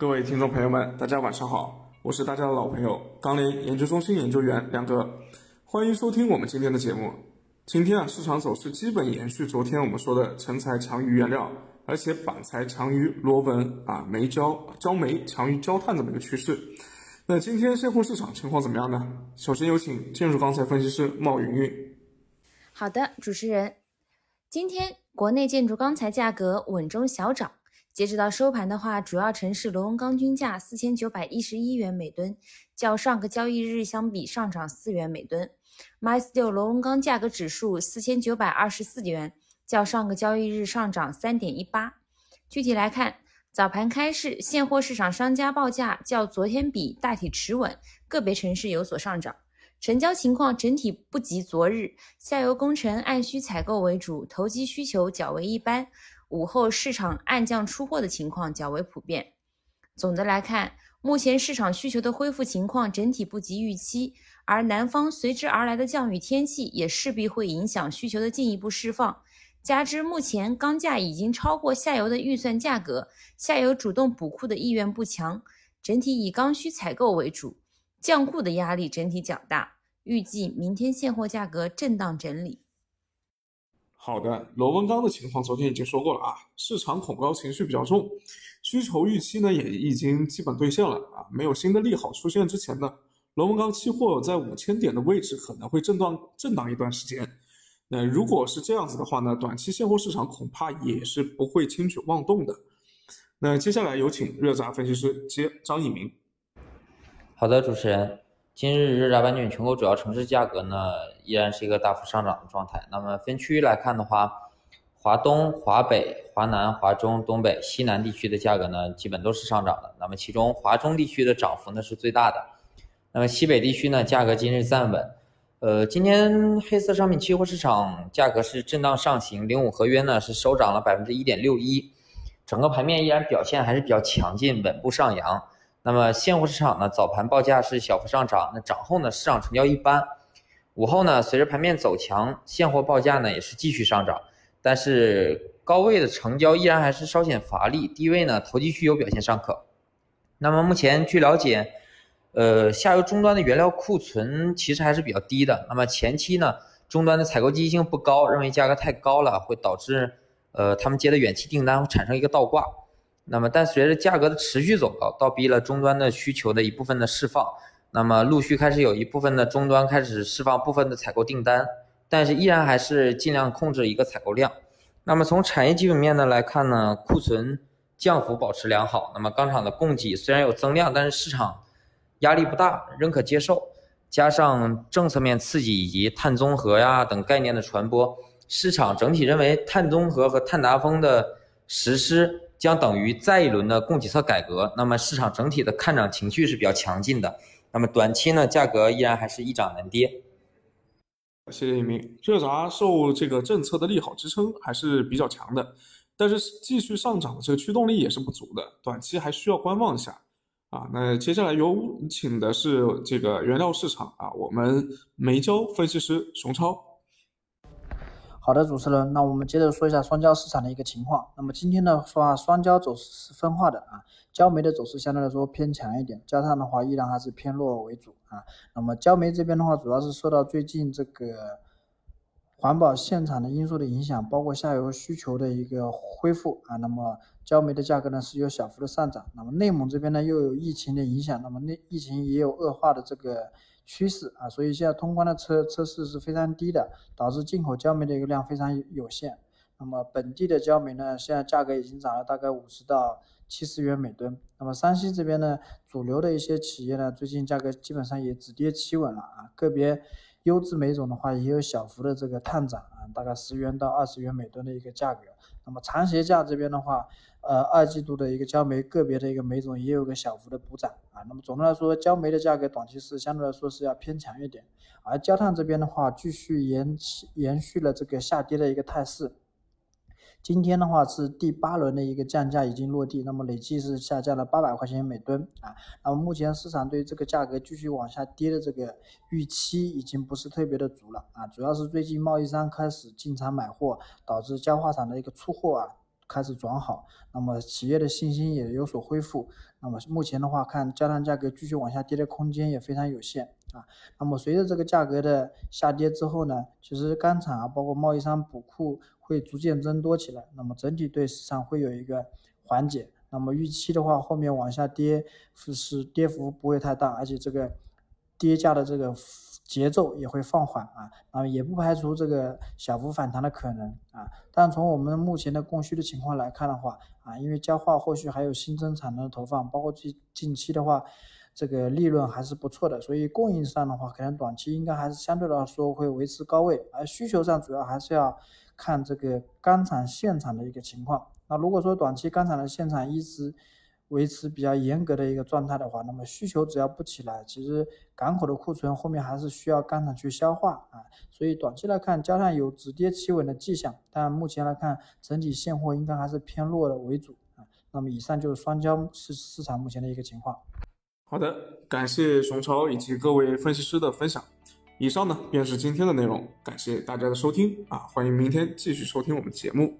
各位听众朋友们，大家晚上好，我是大家的老朋友钢联研究中心研究员梁哥，欢迎收听我们今天的节目。今天啊，市场走势基本延续昨天我们说的成材强于原料，而且板材强于螺纹啊，煤焦焦煤强于焦炭这么一个趋势。那今天现货市场情况怎么样呢？首先有请建筑钢材分析师冒云云。好的，主持人，今天国内建筑钢材价格稳中小涨。截止到收盘的话，主要城市螺纹钢均价四千九百一十一元每吨，较上个交易日相比上涨四元每吨。MySteel 螺纹钢价格指数四千九百二十四元，较上个交易日上涨三点一八。具体来看，早盘开市，现货市场商家报价较昨天比大体持稳，个别城市有所上涨。成交情况整体不及昨日，下游工程按需采购为主，投机需求较为一般。午后市场暗降出货的情况较为普遍。总的来看，目前市场需求的恢复情况整体不及预期，而南方随之而来的降雨天气也势必会影响需求的进一步释放。加之目前钢价已经超过下游的预算价格，下游主动补库的意愿不强，整体以刚需采购为主。降库的压力整体较大，预计明天现货价格震荡整理。好的，螺纹钢的情况昨天已经说过了啊，市场恐高情绪比较重，需求预期呢也已经基本兑现了啊，没有新的利好出现之前呢，螺纹钢期货在五千点的位置可能会震荡震荡一段时间。那如果是这样子的话呢，短期现货市场恐怕也是不会轻举妄动的。那接下来有请热轧分析师接张一鸣。好的，主持人，今日日杂板卷全国主要城市价格呢依然是一个大幅上涨的状态。那么分区域来看的话，华东、华北、华南、华中、东北、西南地区的价格呢基本都是上涨的。那么其中华中地区的涨幅呢是最大的。那么西北地区呢价格今日暂稳。呃，今天黑色商品期货市场价格是震荡上行，零五合约呢是收涨了百分之一点六一，整个盘面依然表现还是比较强劲，稳步上扬。那么现货市场呢，早盘报价是小幅上涨，那涨后呢，市场成交一般。午后呢，随着盘面走强，现货报价呢也是继续上涨，但是高位的成交依然还是稍显乏力，低位呢投机需求表现尚可。那么目前据了解，呃，下游终端的原料库存其实还是比较低的。那么前期呢，终端的采购积极性不高，认为价格太高了，会导致呃他们接的远期订单会产生一个倒挂。那么，但随着价格的持续走高，倒逼了终端的需求的一部分的释放。那么，陆续开始有一部分的终端开始释放部分的采购订单，但是依然还是尽量控制一个采购量。那么，从产业基本面呢来看呢，库存降幅保持良好。那么，钢厂的供给虽然有增量，但是市场压力不大，仍可接受。加上政策面刺激以及碳综合呀等概念的传播，市场整体认为碳综合和碳达峰的实施。将等于再一轮的供给侧改革，那么市场整体的看涨情绪是比较强劲的。那么短期呢，价格依然还是一涨难跌。谢谢一鸣。热轧受这个政策的利好支撑还是比较强的，但是继续上涨的这个驱动力也是不足的，短期还需要观望一下。啊，那接下来有请的是这个原料市场啊，我们煤焦分析师熊超。好的，主持人，那我们接着说一下双焦市场的一个情况。那么今天的话，双焦走势是分化的啊，焦煤的走势相对来说偏强一点，焦炭的话依然还是偏弱为主啊。那么焦煤这边的话，主要是受到最近这个环保限产的因素的影响，包括下游需求的一个恢复啊。那么焦煤的价格呢是有小幅的上涨。那么内蒙这边呢又有疫情的影响，那么内疫情也有恶化的这个。趋势啊，所以现在通关的车车次是非常低的，导致进口焦煤的一个量非常有限。那么本地的焦煤呢，现在价格已经涨了大概五十到七十元每吨。那么山西这边呢，主流的一些企业呢，最近价格基本上也止跌企稳了啊。个别优质煤种的话，也有小幅的这个探涨啊，大概十元到二十元每吨的一个价格。那么长协价这边的话，呃，二季度的一个焦煤个别的一个煤种也有个小幅的补涨啊。那么总的来说，焦煤的价格短期是相对来说是要偏强一点，而焦炭这边的话，继续延延续了这个下跌的一个态势。今天的话是第八轮的一个降价已经落地，那么累计是下降了八百块钱每吨啊。那么目前市场对这个价格继续往下跌的这个预期已经不是特别的足了啊，主要是最近贸易商开始进场买货，导致焦化厂的一个出货啊。开始转好，那么企业的信心也有所恢复。那么目前的话，看焦炭价格继续往下跌的空间也非常有限啊。那么随着这个价格的下跌之后呢，其实钢厂啊，包括贸易商补库会逐渐增多起来，那么整体对市场会有一个缓解。那么预期的话，后面往下跌是跌幅不会太大，而且这个跌价的这个节奏也会放缓啊，啊也不排除这个小幅反弹的可能啊。但从我们目前的供需的情况来看的话啊，因为焦化后续还有新增产能的投放，包括近近期的话，这个利润还是不错的，所以供应上的话，可能短期应该还是相对来说会维持高位，而需求上主要还是要看这个钢厂现场的一个情况。那如果说短期钢厂的现场一直维持比较严格的一个状态的话，那么需求只要不起来，其实港口的库存后面还是需要钢厂去消化啊。所以短期来看，加上有止跌企稳的迹象，但目前来看，整体现货应该还是偏弱的为主啊。那么以上就是双焦市市场目前的一个情况。好的，感谢熊超以及各位分析师的分享。以上呢便是今天的内容，感谢大家的收听啊，欢迎明天继续收听我们节目。